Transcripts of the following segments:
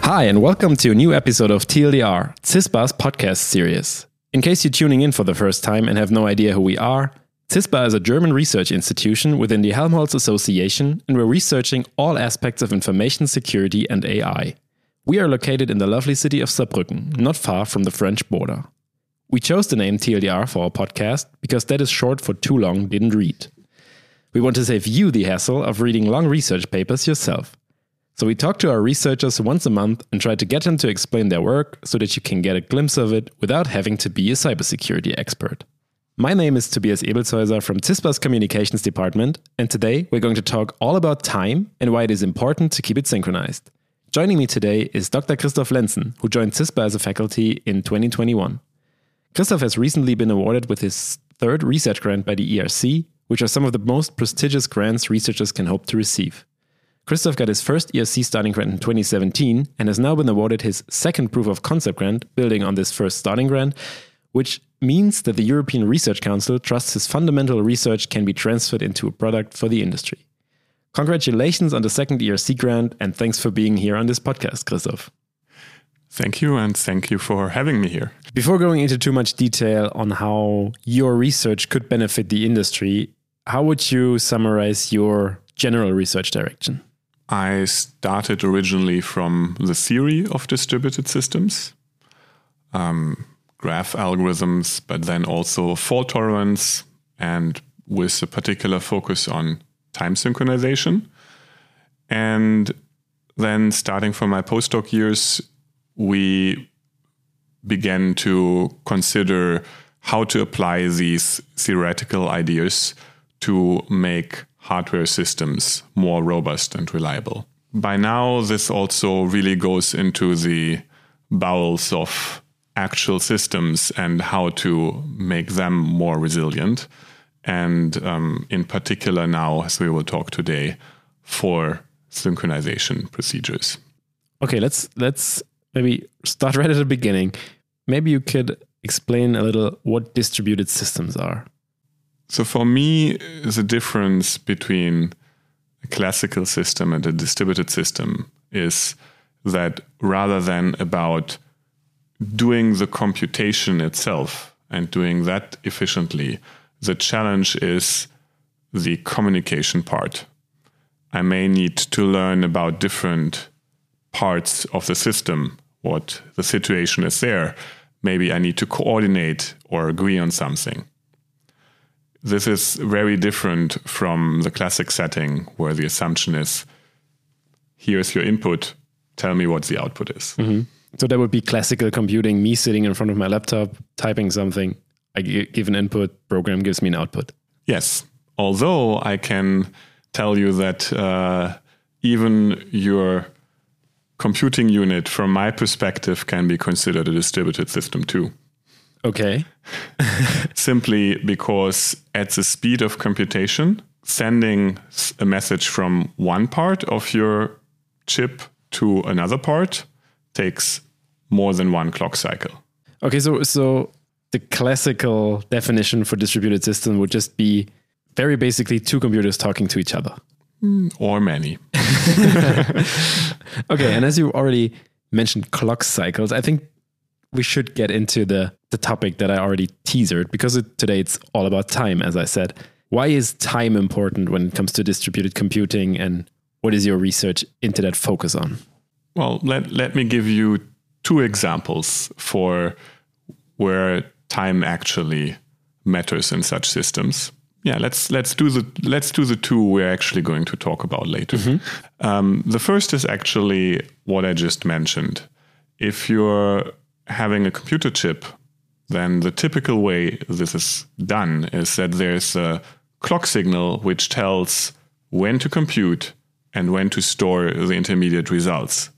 Hi, and welcome to a new episode of TLDR, CISPA's podcast series. In case you're tuning in for the first time and have no idea who we are, CISPA is a German research institution within the Helmholtz Association, and we're researching all aspects of information security and AI. We are located in the lovely city of Saarbrücken, not far from the French border. We chose the name TLDR for our podcast because that is short for too long didn't read. We want to save you the hassle of reading long research papers yourself. So we talk to our researchers once a month and try to get them to explain their work so that you can get a glimpse of it without having to be a cybersecurity expert. My name is Tobias Ebelshäuser from CISPA's Communications Department, and today we're going to talk all about time and why it is important to keep it synchronized. Joining me today is Dr. Christoph Lenzen, who joined CISPA as a faculty in 2021. Christoph has recently been awarded with his third research grant by the ERC, which are some of the most prestigious grants researchers can hope to receive. Christoph got his first ERC starting grant in 2017 and has now been awarded his second proof of concept grant, building on this first starting grant, which means that the European Research Council trusts his fundamental research can be transferred into a product for the industry. Congratulations on the second ERC grant, and thanks for being here on this podcast, Christoph. Thank you, and thank you for having me here. Before going into too much detail on how your research could benefit the industry, how would you summarize your general research direction? I started originally from the theory of distributed systems, um, graph algorithms, but then also fault tolerance, and with a particular focus on time synchronization. And then, starting from my postdoc years, we began to consider how to apply these theoretical ideas to make hardware systems more robust and reliable. By now, this also really goes into the bowels of actual systems and how to make them more resilient. And um, in particular, now, as we will talk today, for synchronization procedures. Okay, let's let's maybe start right at the beginning. Maybe you could explain a little what distributed systems are. So for me, the difference between a classical system and a distributed system is that rather than about doing the computation itself and doing that efficiently, the challenge is the communication part. I may need to learn about different parts of the system, what the situation is there. Maybe I need to coordinate or agree on something. This is very different from the classic setting where the assumption is here's your input, tell me what the output is. Mm-hmm. So that would be classical computing, me sitting in front of my laptop, typing something. I give an input, program gives me an output. Yes. Although I can tell you that uh, even your computing unit, from my perspective, can be considered a distributed system too. Okay. Simply because at the speed of computation, sending a message from one part of your chip to another part takes more than one clock cycle. Okay, so so the classical definition for distributed system would just be very basically two computers talking to each other. Hmm, or many. okay, and as you already mentioned clock cycles, I think we should get into the the topic that I already teasered because it, today it's all about time, as I said. Why is time important when it comes to distributed computing, and what is your research into that focus on? Well, let let me give you two examples for where time actually matters in such systems. Yeah, let's let's do the let's do the two we're actually going to talk about later. Mm-hmm. Um, the first is actually what I just mentioned. If you're having a computer chip, then the typical way this is done is that there's a clock signal which tells when to compute and when to store the intermediate results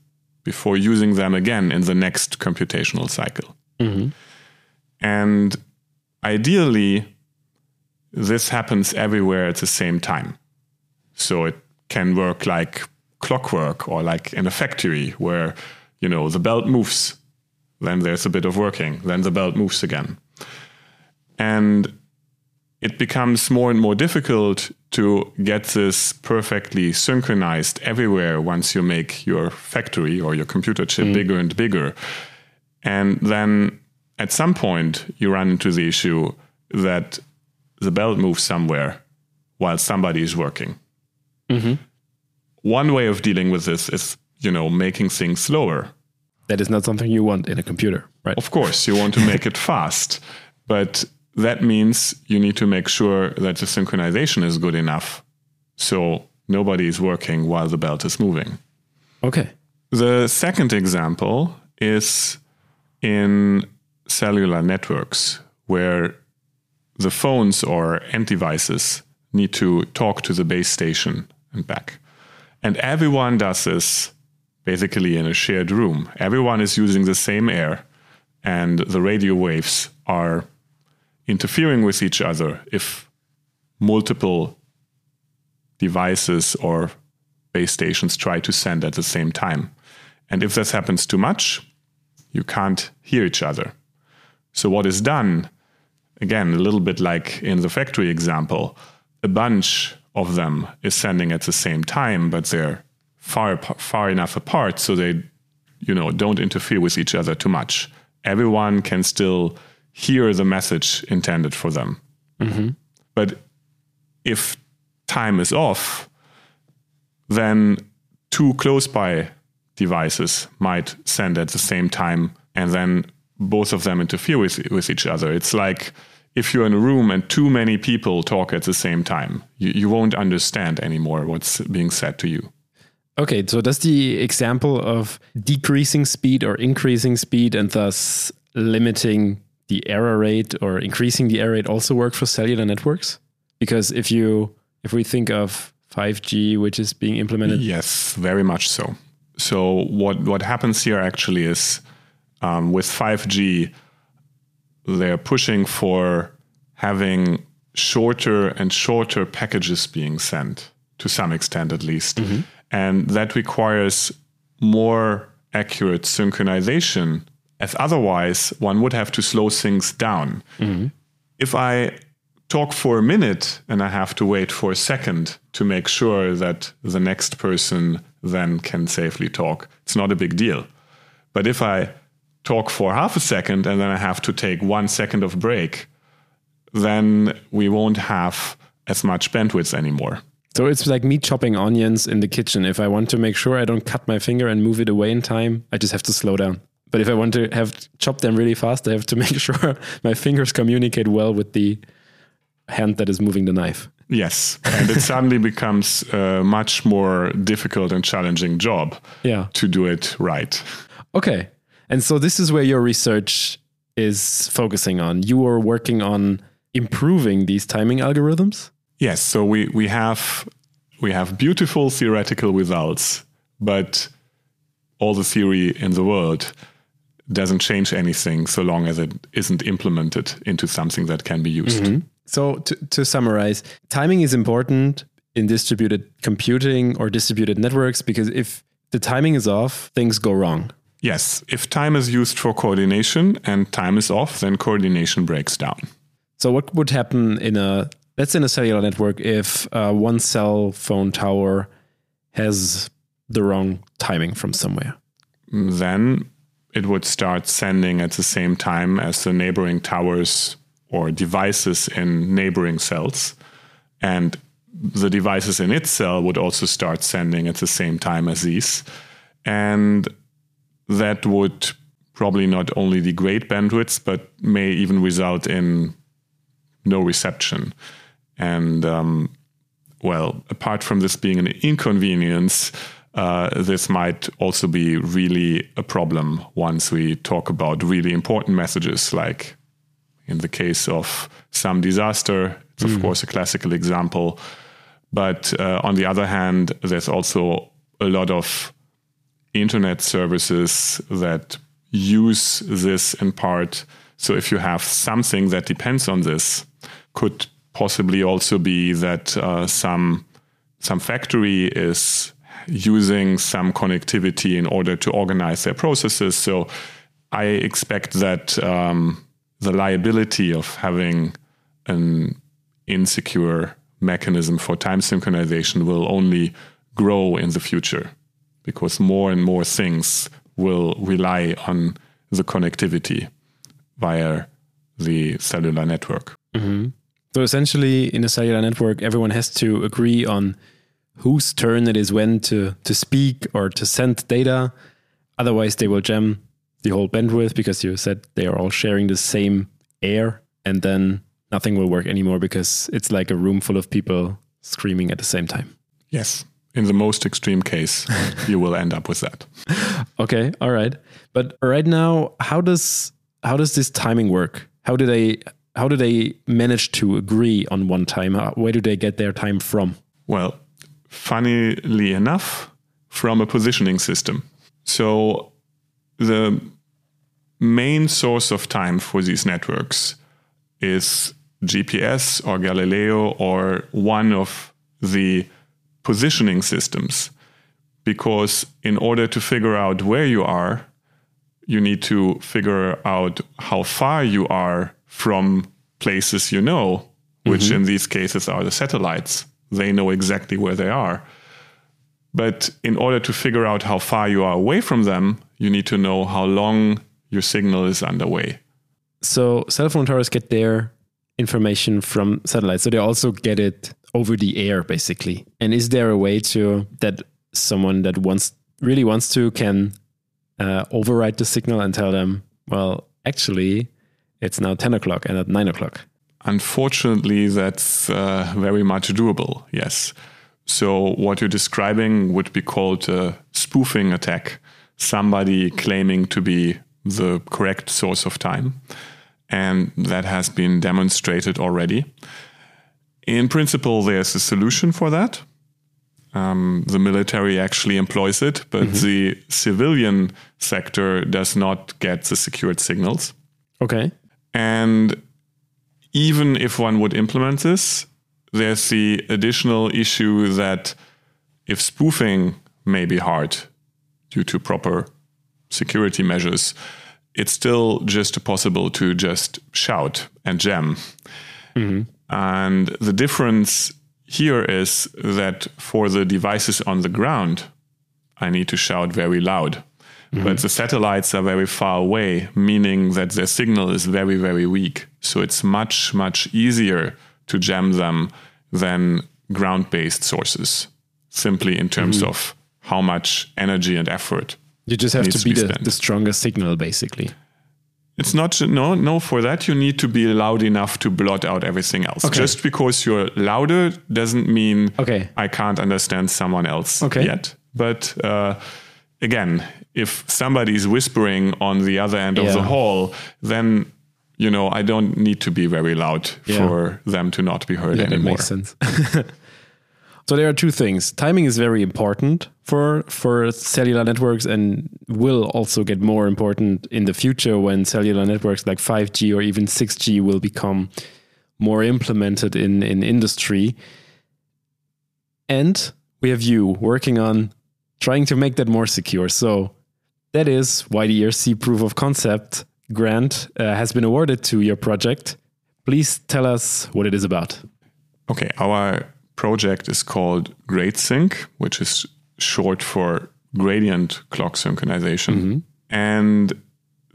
before using them again in the next computational cycle. Mm-hmm. And ideally, this happens everywhere at the same time. So it can work like clockwork or like in a factory where, you know, the belt moves then there's a bit of working. Then the belt moves again. And it becomes more and more difficult to get this perfectly synchronized everywhere once you make your factory or your computer chip mm. bigger and bigger. And then at some point, you run into the issue that the belt moves somewhere while somebody is working. Mm-hmm. One way of dealing with this is, you know, making things slower. That is not something you want in a computer, right? Of course, you want to make it fast, but that means you need to make sure that the synchronization is good enough so nobody is working while the belt is moving. Okay. The second example is in cellular networks where the phones or end devices need to talk to the base station and back. And everyone does this basically in a shared room. Everyone is using the same air, and the radio waves are interfering with each other if multiple devices or base stations try to send at the same time. And if this happens too much, you can't hear each other. So, what is done, again, a little bit like in the factory example, a bunch of them is sending at the same time, but they're far, far enough apart so they you know, don't interfere with each other too much. Everyone can still hear the message intended for them. Mm-hmm. But if time is off, then two close by devices might send at the same time, and then both of them interfere with, with each other. It's like if you're in a room and too many people talk at the same time, you, you won't understand anymore what's being said to you. Okay, so does the example of decreasing speed or increasing speed and thus limiting the error rate or increasing the error rate also work for cellular networks? Because if you if we think of 5G, which is being implemented, yes, very much so. So what what happens here actually is um, with 5G, they're pushing for having shorter and shorter packages being sent to some extent at least, mm-hmm. and that requires more accurate synchronization as otherwise one would have to slow things down. Mm-hmm. If I talk for a minute and I have to wait for a second to make sure that the next person then can safely talk, it's not a big deal. But if I talk for half a second and then I have to take one second of break, then we won't have as much bandwidth anymore. So it's like me chopping onions in the kitchen. If I want to make sure I don't cut my finger and move it away in time, I just have to slow down. But if I want to have chop them really fast, I have to make sure my fingers communicate well with the hand that is moving the knife. Yes, and it suddenly becomes a much more difficult and challenging job yeah. to do it right. Okay. And so this is where your research is focusing on. You are working on improving these timing algorithms? Yes, so we we have we have beautiful theoretical results, but all the theory in the world doesn't change anything so long as it isn't implemented into something that can be used. Mm-hmm. So, to, to summarize, timing is important in distributed computing or distributed networks because if the timing is off, things go wrong. Yes, if time is used for coordination and time is off, then coordination breaks down. So, what would happen in a let's in a cellular network if uh, one cell phone tower has the wrong timing from somewhere? Then it would start sending at the same time as the neighboring towers or devices in neighboring cells. And the devices in its cell would also start sending at the same time as these. And that would probably not only degrade bandwidths, but may even result in no reception. And um, well, apart from this being an inconvenience, uh, this might also be really a problem once we talk about really important messages, like in the case of some disaster. It's, mm. of course, a classical example. But uh, on the other hand, there's also a lot of internet services that use this in part. So if you have something that depends on this, could possibly also be that uh, some some factory is using some connectivity in order to organize their processes. So I expect that um, the liability of having an insecure mechanism for time synchronization will only grow in the future because more and more things will rely on the connectivity via the cellular network. Mm-hmm. So essentially, in a cellular network, everyone has to agree on whose turn it is when to, to speak or to send data. Otherwise, they will jam the whole bandwidth because you said they are all sharing the same air, and then nothing will work anymore because it's like a room full of people screaming at the same time. Yes. In the most extreme case, you will end up with that. Okay, all right. But right now, how does how does this timing work? How do they how do they manage to agree on one time? Where do they get their time from? Well, funnily enough, from a positioning system. So the main source of time for these networks is GPS or Galileo or one of the positioning systems. Because in order to figure out where you are, you need to figure out how far you are from places you know, which mm-hmm. in these cases are the satellites. They know exactly where they are. But in order to figure out how far you are away from them, you need to know how long your signal is underway. So cell phone towers get their information from satellites. So they also get it over the air, basically. And is there a way to that someone that wants really wants to can uh, override the signal and tell them, well, actually, it's now 10 o'clock and at 9 o'clock. Unfortunately, that's uh, very much doable, yes. So, what you're describing would be called a spoofing attack somebody claiming to be the correct source of time. And that has been demonstrated already. In principle, there's a solution for that. Um, the military actually employs it, but mm-hmm. the civilian sector does not get the secured signals. Okay. And even if one would implement this, there's the additional issue that if spoofing may be hard due to proper security measures, it's still just possible to just shout and jam. Mm-hmm. And the difference here is that for the devices on the ground, I need to shout very loud. Mm-hmm. But the satellites are very far away, meaning that their signal is very, very weak. So it's much, much easier to jam them than ground based sources, simply in terms mm-hmm. of how much energy and effort. You just have to be, to be the, the strongest signal, basically. It's not no no for that you need to be loud enough to blot out everything else. Okay. Just because you're louder doesn't mean okay. I can't understand someone else okay. yet. But uh, again, if somebody's whispering on the other end yeah. of the hall, then you know I don't need to be very loud yeah. for them to not be heard yeah, anymore. That makes sense. so there are two things. Timing is very important for for cellular networks and will also get more important in the future when cellular networks like 5G or even 6G will become more implemented in in industry. And we have you working on trying to make that more secure. So that is why the ERC proof of concept grant uh, has been awarded to your project. Please tell us what it is about. Okay, our project is called GradeSync, which is short for gradient clock synchronization. Mm-hmm. And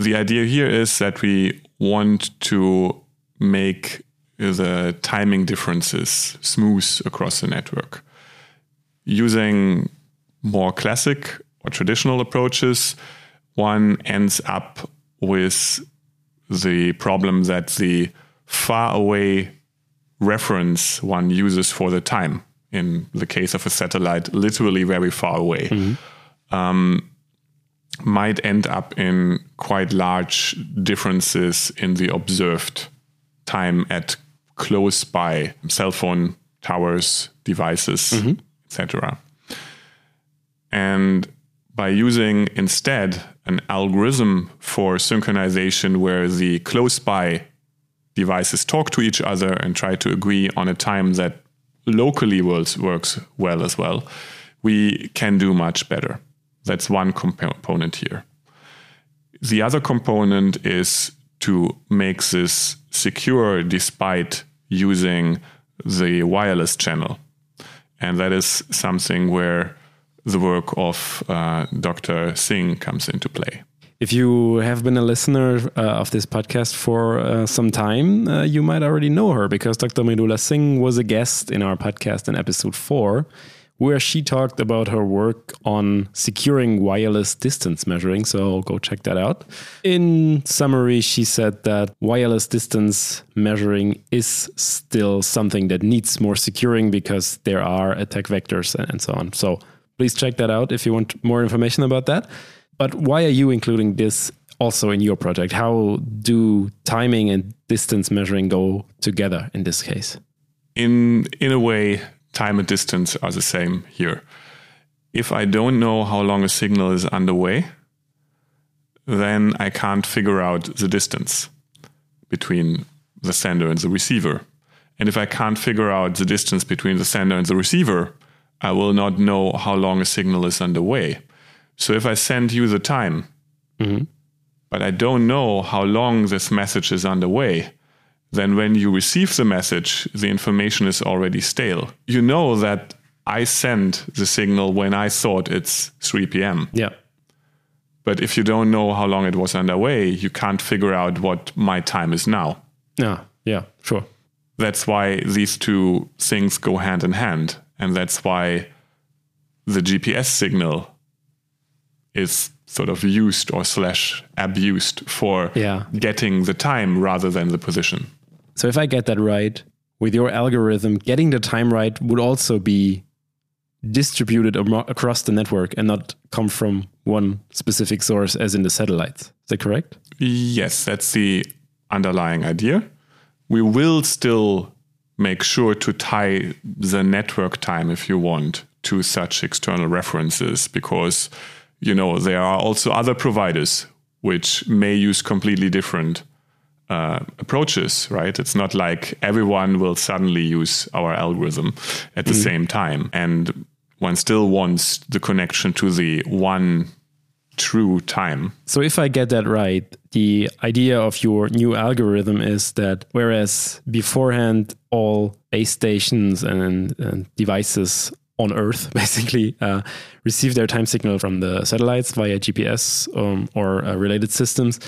the idea here is that we want to make the timing differences smooth across the network. Using more classic or traditional approaches, one ends up with the problem that the far away reference one uses for the time, in the case of a satellite, literally very far away, mm-hmm. um, might end up in quite large differences in the observed time at close by cell phone towers, devices, mm-hmm. etc. And by using instead an algorithm for synchronization where the close by devices talk to each other and try to agree on a time that locally works, well as well, we can do much better. That's one component here. The other component is to make this secure despite using the wireless channel. And that is something where the work of uh, Dr. Singh comes into play. If you have been a listener uh, of this podcast for uh, some time, uh, you might already know her because Dr. Mridula Singh was a guest in our podcast in episode four where she talked about her work on securing wireless distance measuring. So go check that out. In summary, she said that wireless distance measuring is still something that needs more securing because there are attack vectors and so on. So please check that out if you want more information about that. But why are you including this also in your project? How do timing and distance measuring go together in this case? In in a way, time and distance are the same here. If I don't know how long a signal is underway, then I can't figure out the distance between the sender and the receiver. And if I can't figure out the distance between the sender and the receiver, I will not know how long a signal is underway. So if I send you the time, mm-hmm. but I don't know how long this message is underway, then when you receive the message, the information is already stale. You know that I sent the signal when I thought it's 3 p.m. Yeah. But if you don't know how long it was underway, you can't figure out what my time is now. Yeah, yeah, sure. That's why these two things go hand in hand. And that's why the GPS signal is sort of used or slash abused for yeah. getting the time rather than the position. So if I get that right, with your algorithm, getting the time right would also be distributed across the network and not come from one specific source as in the satellites. Is that correct? Yes, that's the underlying idea. We will still make sure to tie the network time if you want to such external references because you know there are also other providers which may use completely different uh, approaches, right? It's not like everyone will suddenly use our algorithm at the mm. same time. And one still wants the connection to the one true time. So, if I get that right, the idea of your new algorithm is that whereas beforehand all base stations and, and devices on Earth basically uh, receive their time signal from the satellites via GPS um, or uh, related systems,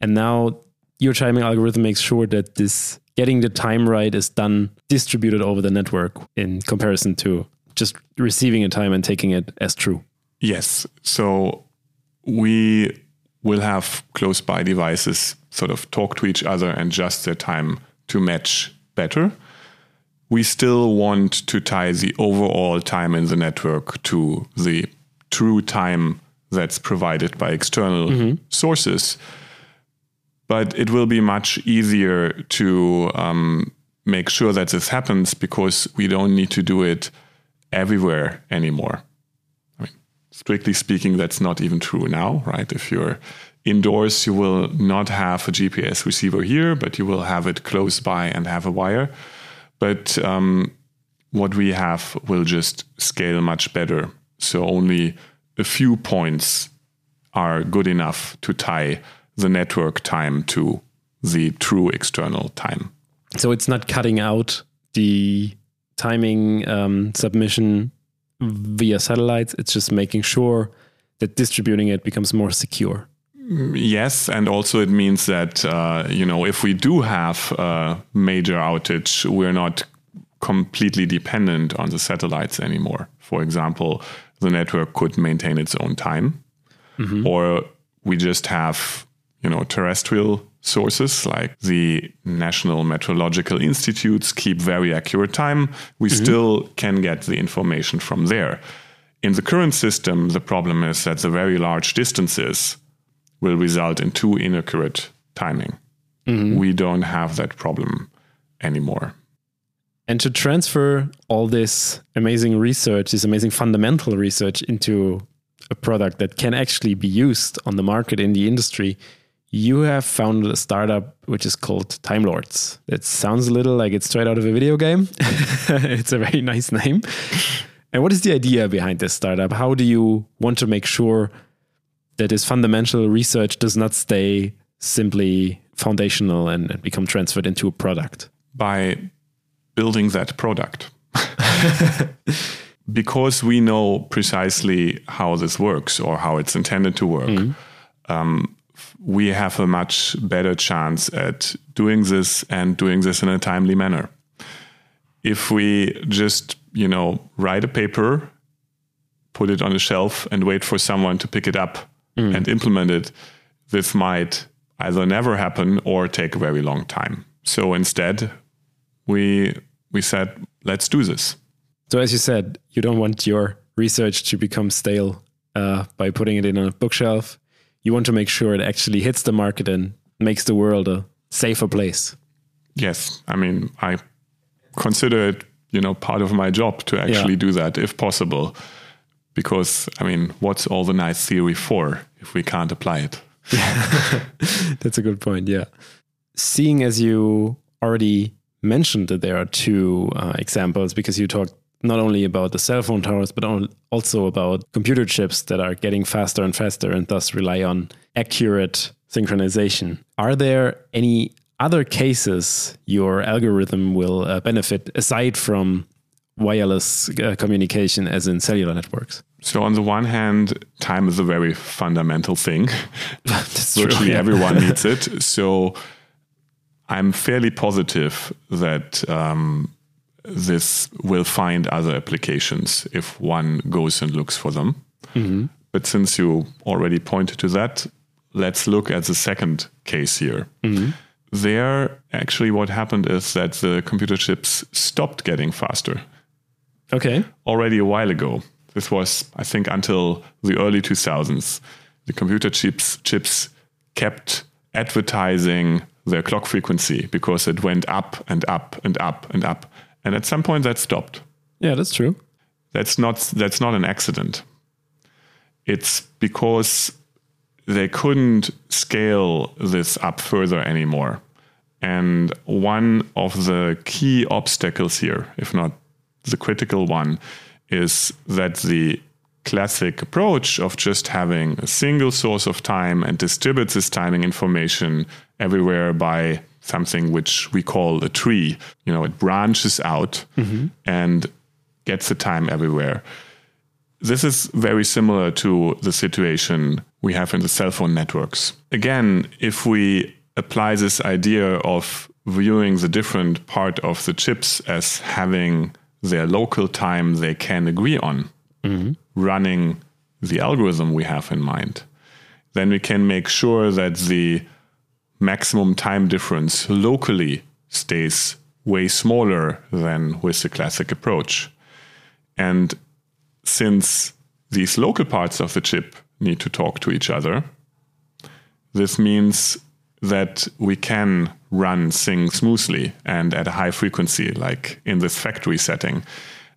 and now your timing algorithm makes sure that this getting the time right is done distributed over the network in comparison to just receiving a time and taking it as true. Yes. So we will have close by devices sort of talk to each other and adjust their time to match better. We still want to tie the overall time in the network to the true time that's provided by external mm-hmm. sources but it will be much easier to um, make sure that this happens because we don't need to do it everywhere anymore. I mean, strictly speaking, that's not even true now, right? If you're indoors, you will not have a GPS receiver here, but you will have it close by and have a wire. But um, what we have will just scale much better. So only a few points are good enough to tie the network time to the true external time. So it's not cutting out the timing um, submission via satellites. It's just making sure that distributing it becomes more secure. Yes, and also it means that uh, you know if we do have a major outage, we're not completely dependent on the satellites anymore. For example, the network could maintain its own time, mm-hmm. or we just have you know, terrestrial sources like the National Meteorological Institutes keep very accurate time, we mm-hmm. still can get the information from there. In the current system, the problem is that the very large distances will result in too inaccurate timing. Mm-hmm. We don't have that problem anymore. And to transfer all this amazing research, this amazing fundamental research into a product that can actually be used on the market in the industry, you have founded a startup which is called Time Lords. It sounds a little like it's straight out of a video game. it's a very nice name. And what is the idea behind this startup? How do you want to make sure that this fundamental research does not stay simply foundational and, and become transferred into a product? By building that product. because we know precisely how this works or how it's intended to work, mm-hmm. um, we have a much better chance at doing this and doing this in a timely manner. If we just, you know, write a paper, put it on a shelf, and wait for someone to pick it up mm. and implement it, this might either never happen or take a very long time. So instead, we we said, let's do this. So as you said, you don't want your research to become stale uh, by putting it in a bookshelf. You want to make sure it actually hits the market and makes the world a safer place. Yes, I mean I consider it, you know, part of my job to actually yeah. do that if possible. Because I mean, what's all the nice theory for if we can't apply it? That's a good point. Yeah. Seeing as you already mentioned that there are two uh, examples because you talked not only about the cell phone towers, but also about computer chips that are getting faster and faster and thus rely on accurate synchronization. Are there any other cases your algorithm will uh, benefit aside from wireless uh, communication, as in cellular networks? So, on the one hand, time is a very fundamental thing. Virtually true, yeah. everyone needs it. So, I'm fairly positive that um, this will find other applications if one goes and looks for them. Mm-hmm. But since you already pointed to that, let's look at the second case here. Mm-hmm. There, actually, what happened is that the computer chips stopped getting faster. Okay. Already a while ago. This was, I think, until the early 2000s. The computer chips chips kept advertising their clock frequency because it went up and up and up and up. And at some point that stopped. Yeah, that's true. That's not that's not an accident. It's because they couldn't scale this up further anymore. And one of the key obstacles here, if not the critical one, is that the classic approach of just having a single source of time and distribute this timing information everywhere by something which we call a tree. You know, it branches out mm-hmm. and gets the time everywhere. This is very similar to the situation we have in the cell phone networks. Again, if we apply this idea of viewing the different part of the chips as having their local time they can agree on, mm-hmm. running the algorithm we have in mind, then we can make sure that the maximum time difference locally stays way smaller than with the classic approach. And since these local parts of the chip need to talk to each other, this means that we can run things smoothly and at a high frequency, like in this factory setting.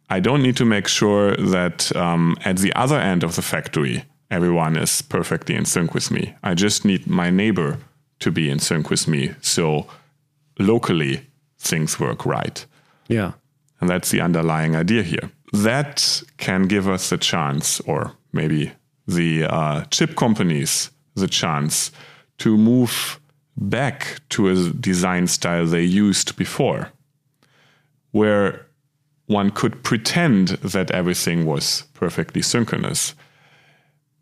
I don't need to make sure that um, at the other end of the factory, everyone is perfectly in sync with me. I just need my neighbor to be in sync with me. So locally, things work right. Yeah. And that's the underlying idea here. That can give us the chance, or maybe the uh, chip companies, the chance to move back to a design style they used before, where one could pretend that everything was perfectly synchronous.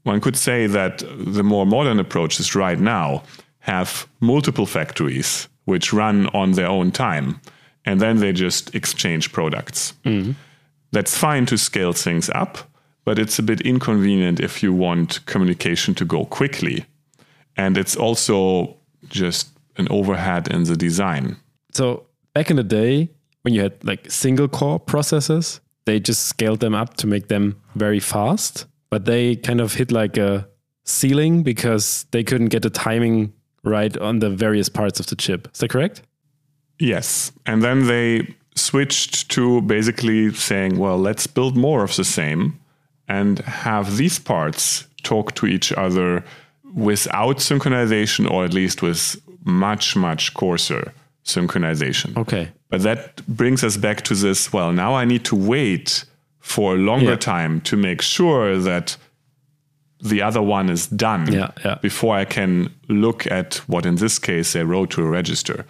One could say that the more modern approaches right now have multiple factories which run on their own time, and then they just exchange products. Mm-hmm. That's fine to scale things up, but it's a bit inconvenient if you want communication to go quickly. And it's also just an overhead in the design. So, back in the day, when you had like single core processors, they just scaled them up to make them very fast, but they kind of hit like a ceiling because they couldn't get the timing right on the various parts of the chip. Is that correct? Yes. And then they switched to basically saying, well, let's build more of the same and have these parts talk to each other without synchronization or at least with much, much coarser synchronization. Okay. But that brings us back to this well, now I need to wait for a longer yeah. time to make sure that the other one is done yeah, yeah. before I can look at what in this case they wrote to a register.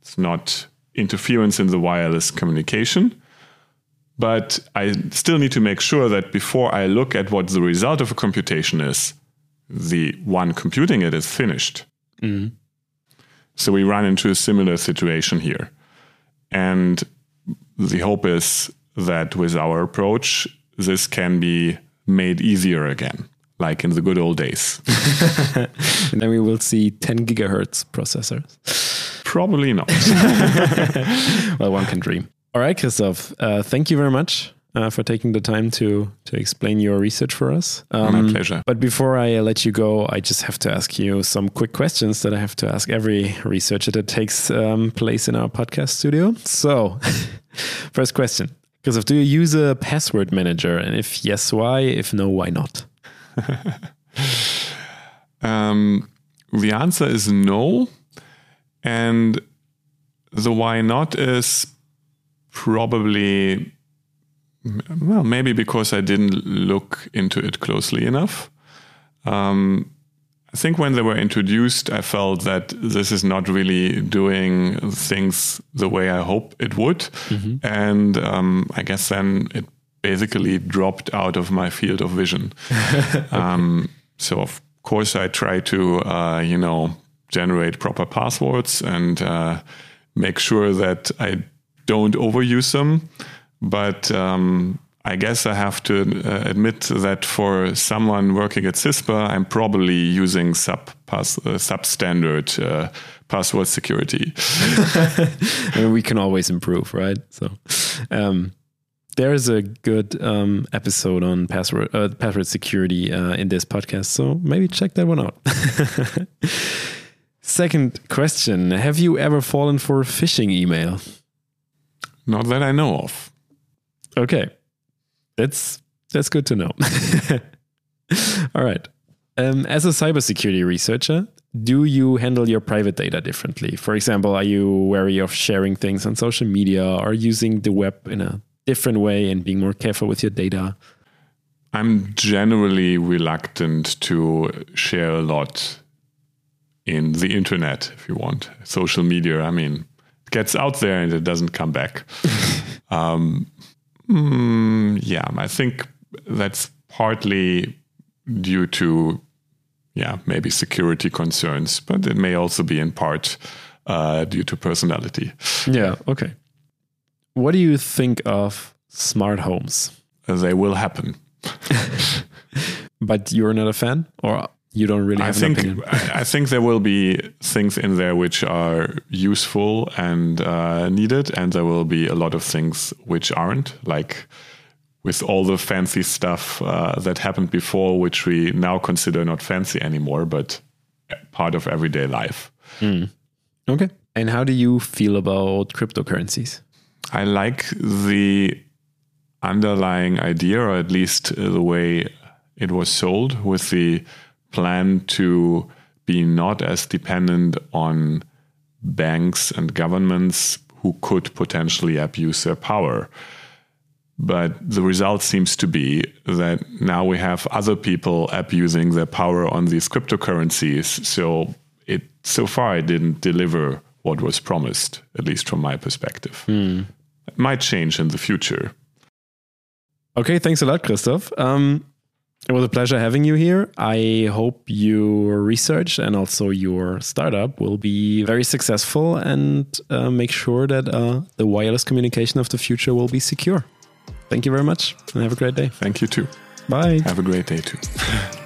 It's not interference in the wireless communication. But I still need to make sure that before I look at what the result of a computation is, the one computing it is finished. Mm. So we run into a similar situation here. And the hope is that with our approach, this can be made easier again, like in the good old days. and then we will see 10 gigahertz processors. Probably not. well, one can dream. All right, Christoph, uh, thank you very much uh, for taking the time to to explain your research for us. Um, My pleasure. But before I let you go, I just have to ask you some quick questions that I have to ask every researcher that takes um, place in our podcast studio. So, first question: Christoph, do you use a password manager? And if yes, why? If no, why not? um, the answer is no. And the why not is probably, well, maybe because I didn't look into it closely enough. Um, I think when they were introduced, I felt that this is not really doing things the way I hope it would. Mm-hmm. And um, I guess then it basically dropped out of my field of vision. okay. um, so, of course, I try to, uh, you know, generate proper passwords and uh, make sure that I don't overuse them. But um, I guess I have to uh, admit that for someone working at CISPA, I'm probably using sub pass, uh, substandard uh, password security. I mean, we can always improve, right? So. Um, there is a good um, episode on password uh, password security uh, in this podcast, so maybe check that one out. Second question: Have you ever fallen for a phishing email? Not that I know of. Okay, that's that's good to know. All right. Um, as a cybersecurity researcher, do you handle your private data differently? For example, are you wary of sharing things on social media or using the web in a different way and being more careful with your data? I'm generally reluctant to share a lot in the internet, if you want. Social media, I mean, it gets out there and it doesn't come back. um, mm, yeah, I think that's partly due to, yeah, maybe security concerns, but it may also be in part uh, due to personality. Yeah, okay. What do you think of smart homes? They will happen. but you're not a fan, or you don't really I think I think there will be things in there which are useful and uh, needed, and there will be a lot of things which aren't. Like with all the fancy stuff uh, that happened before, which we now consider not fancy anymore, but part of everyday life. Mm. Okay. And how do you feel about cryptocurrencies? I like the underlying idea, or at least the way it was sold, with the plan to be not as dependent on banks and governments who could potentially abuse their power. But the result seems to be that now we have other people abusing their power on these cryptocurrencies. So it so far it didn't deliver what was promised, at least from my perspective. Mm. It might change in the future. Okay, thanks a lot, Christoph. Um, it was a pleasure having you here. I hope your research and also your startup will be very successful and uh, make sure that uh, the wireless communication of the future will be secure. Thank you very much and have a great day. Thank you too. Bye. Have a great day too.